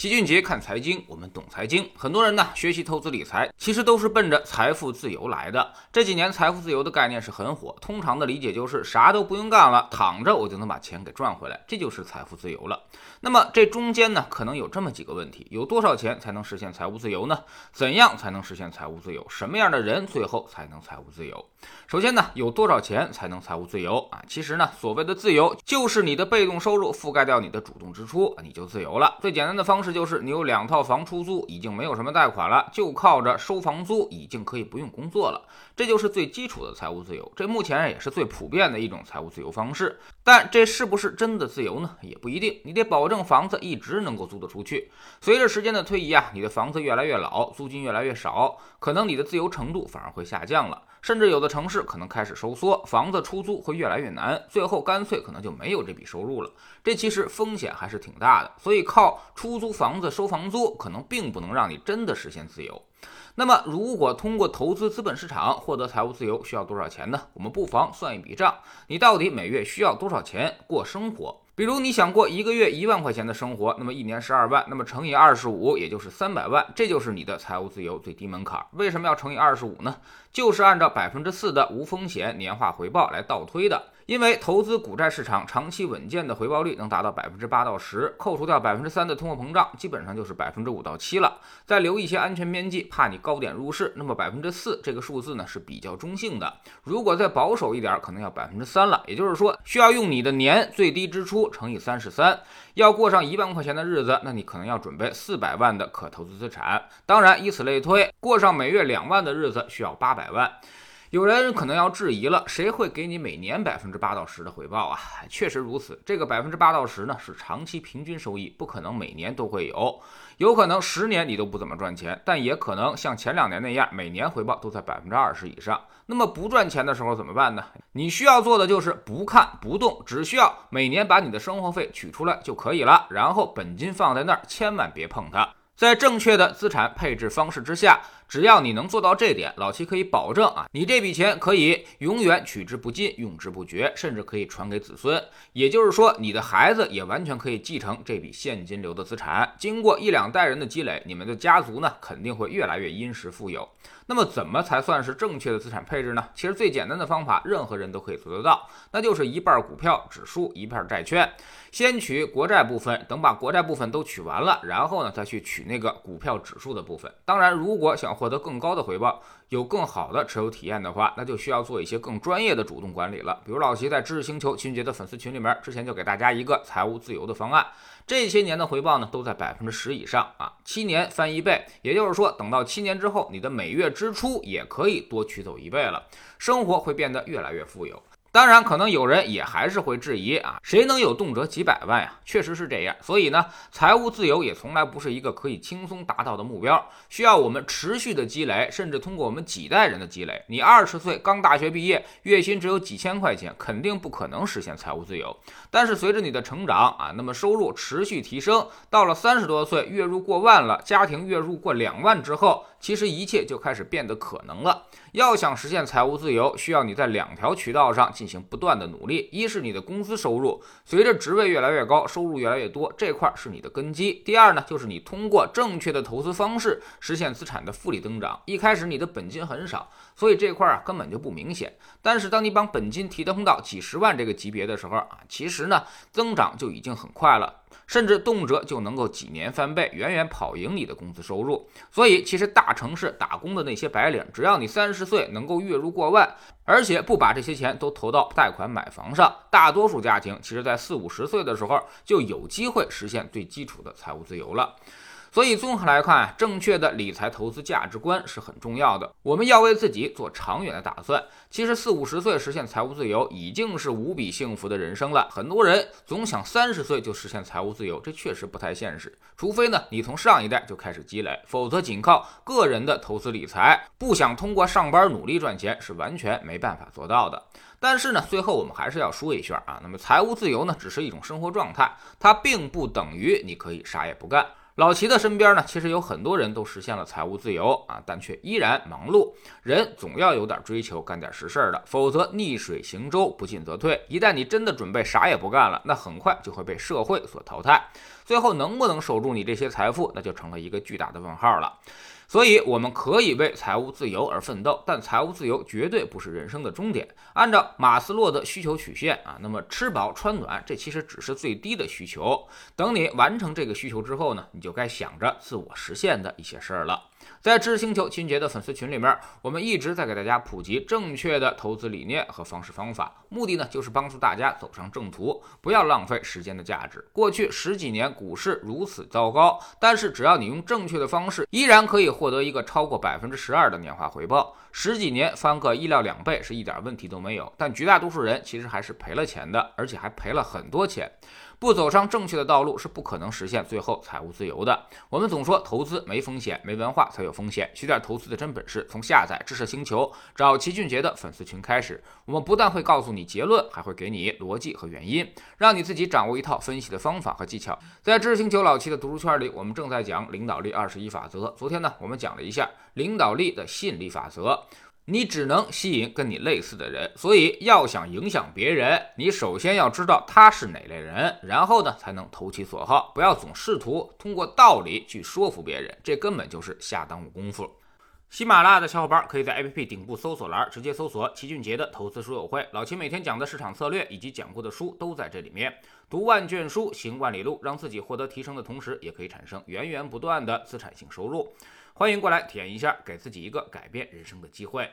齐俊杰看财经，我们懂财经。很多人呢学习投资理财，其实都是奔着财富自由来的。这几年财富自由的概念是很火，通常的理解就是啥都不用干了，躺着我就能把钱给赚回来，这就是财富自由了。那么这中间呢，可能有这么几个问题：有多少钱才能实现财务自由呢？怎样才能实现财务自由？什么样的人最后才能财务自由？首先呢，有多少钱才能财务自由啊？其实呢，所谓的自由就是你的被动收入覆盖掉你的主动支出，你就自由了。最简单的方式就是你有两套房出租，已经没有什么贷款了，就靠着收房租，已经可以不用工作了。这就是最基础的财务自由，这目前也是最普遍的一种财务自由方式。但这是不是真的自由呢？也不一定。你得保证房子一直能够租得出去。随着时间的推移啊，你的房子越来越老，租金越来越少，可能你的自由程度反而会下降了。甚至有的城市可能开始收缩，房子出租会越来越难，最后干脆可能就没有这笔收入了。这其实风险还是挺大的，所以靠出租房子收房租，可能并不能让你真的实现自由。那么，如果通过投资资本市场获得财务自由，需要多少钱呢？我们不妨算一笔账：你到底每月需要多少钱过生活？比如你想过一个月一万块钱的生活，那么一年十二万，那么乘以二十五，也就是三百万，这就是你的财务自由最低门槛。为什么要乘以二十五呢？就是按照百分之四的无风险年化回报来倒推的。因为投资股债市场长期稳健的回报率能达到百分之八到十，扣除掉百分之三的通货膨胀，基本上就是百分之五到七了。再留一些安全边际，怕你高点入市，那么百分之四这个数字呢是比较中性的。如果再保守一点，可能要百分之三了。也就是说，需要用你的年最低支出乘以三十三，要过上一万块钱的日子，那你可能要准备四百万的可投资资产。当然，以此类推，过上每月两万的日子需要八百万。有人可能要质疑了，谁会给你每年百分之八到十的回报啊？确实如此，这个百分之八到十呢是长期平均收益，不可能每年都会有，有可能十年你都不怎么赚钱，但也可能像前两年那样，每年回报都在百分之二十以上。那么不赚钱的时候怎么办呢？你需要做的就是不看不动，只需要每年把你的生活费取出来就可以了，然后本金放在那儿，千万别碰它。在正确的资产配置方式之下。只要你能做到这点，老七可以保证啊，你这笔钱可以永远取之不尽、用之不绝，甚至可以传给子孙。也就是说，你的孩子也完全可以继承这笔现金流的资产。经过一两代人的积累，你们的家族呢肯定会越来越殷实富有。那么，怎么才算是正确的资产配置呢？其实最简单的方法，任何人都可以做得到，那就是一半股票、指数，一半债券。先取国债部分，等把国债部分都取完了，然后呢再去取那个股票指数的部分。当然，如果想获得更高的回报，有更好的持有体验的话，那就需要做一些更专业的主动管理了。比如老齐在知识星球秦杰的粉丝群里面，之前就给大家一个财务自由的方案，这些年的回报呢都在百分之十以上啊，七年翻一倍，也就是说，等到七年之后，你的每月支出也可以多取走一倍了，生活会变得越来越富有。当然，可能有人也还是会质疑啊，谁能有动辄几百万呀？确实是这样。所以呢，财务自由也从来不是一个可以轻松达到的目标，需要我们持续的积累，甚至通过我们几代人的积累。你二十岁刚大学毕业，月薪只有几千块钱，肯定不可能实现财务自由。但是随着你的成长啊，那么收入持续提升，到了三十多岁，月入过万了，家庭月入过两万之后，其实一切就开始变得可能了。要想实现财务自由，需要你在两条渠道上进行不断的努力。一是你的工资收入，随着职位越来越高，收入越来越多，这块是你的根基。第二呢，就是你通过正确的投资方式实现资产的复利增长。一开始你的本金很少，所以这块啊根本就不明显。但是当你把本金提升到几十万这个级别的时候啊，其实呢增长就已经很快了。甚至动辄就能够几年翻倍，远远跑赢你的工资收入。所以，其实大城市打工的那些白领，只要你三十岁能够月入过万，而且不把这些钱都投到贷款买房上，大多数家庭其实在四五十岁的时候就有机会实现最基础的财务自由了。所以综合来看，正确的理财投资价值观是很重要的。我们要为自己做长远的打算。其实四五十岁实现财务自由已经是无比幸福的人生了。很多人总想三十岁就实现财务自由，这确实不太现实。除非呢，你从上一代就开始积累，否则仅靠个人的投资理财，不想通过上班努力赚钱是完全没办法做到的。但是呢，最后我们还是要说一下啊，那么财务自由呢，只是一种生活状态，它并不等于你可以啥也不干。老齐的身边呢，其实有很多人都实现了财务自由啊，但却依然忙碌。人总要有点追求，干点实事的，否则逆水行舟，不进则退。一旦你真的准备啥也不干了，那很快就会被社会所淘汰。最后能不能守住你这些财富，那就成了一个巨大的问号了。所以，我们可以为财务自由而奋斗，但财务自由绝对不是人生的终点。按照马斯洛的需求曲线啊，那么吃饱穿暖，这其实只是最低的需求。等你完成这个需求之后呢，你就该想着自我实现的一些事儿了。在知识星球秦杰的粉丝群里面，我们一直在给大家普及正确的投资理念和方式方法，目的呢就是帮助大家走上正途，不要浪费时间的价值。过去十几年股市如此糟糕，但是只要你用正确的方式，依然可以获得一个超过百分之十二的年化回报。十几年翻个一料两倍是一点问题都没有，但绝大多数人其实还是赔了钱的，而且还赔了很多钱。不走上正确的道路是不可能实现最后财务自由的。我们总说投资没风险，没文化才有风险。学点投资的真本事，从下载知识星球找齐俊杰的粉丝群开始。我们不但会告诉你结论，还会给你逻辑和原因，让你自己掌握一套分析的方法和技巧。在知识星球老齐的读书圈里，我们正在讲领导力二十一法则。昨天呢，我们讲了一下领导力的吸引力法则。你只能吸引跟你类似的人，所以要想影响别人，你首先要知道他是哪类人，然后呢才能投其所好。不要总试图通过道理去说服别人，这根本就是下耽误功夫。喜马拉雅的小伙伴可以在 APP 顶部搜索栏直接搜索齐俊杰的投资书友会，老齐每天讲的市场策略以及讲过的书都在这里面。读万卷书，行万里路，让自己获得提升的同时，也可以产生源源不断的资产性收入。欢迎过来体验一下，给自己一个改变人生的机会。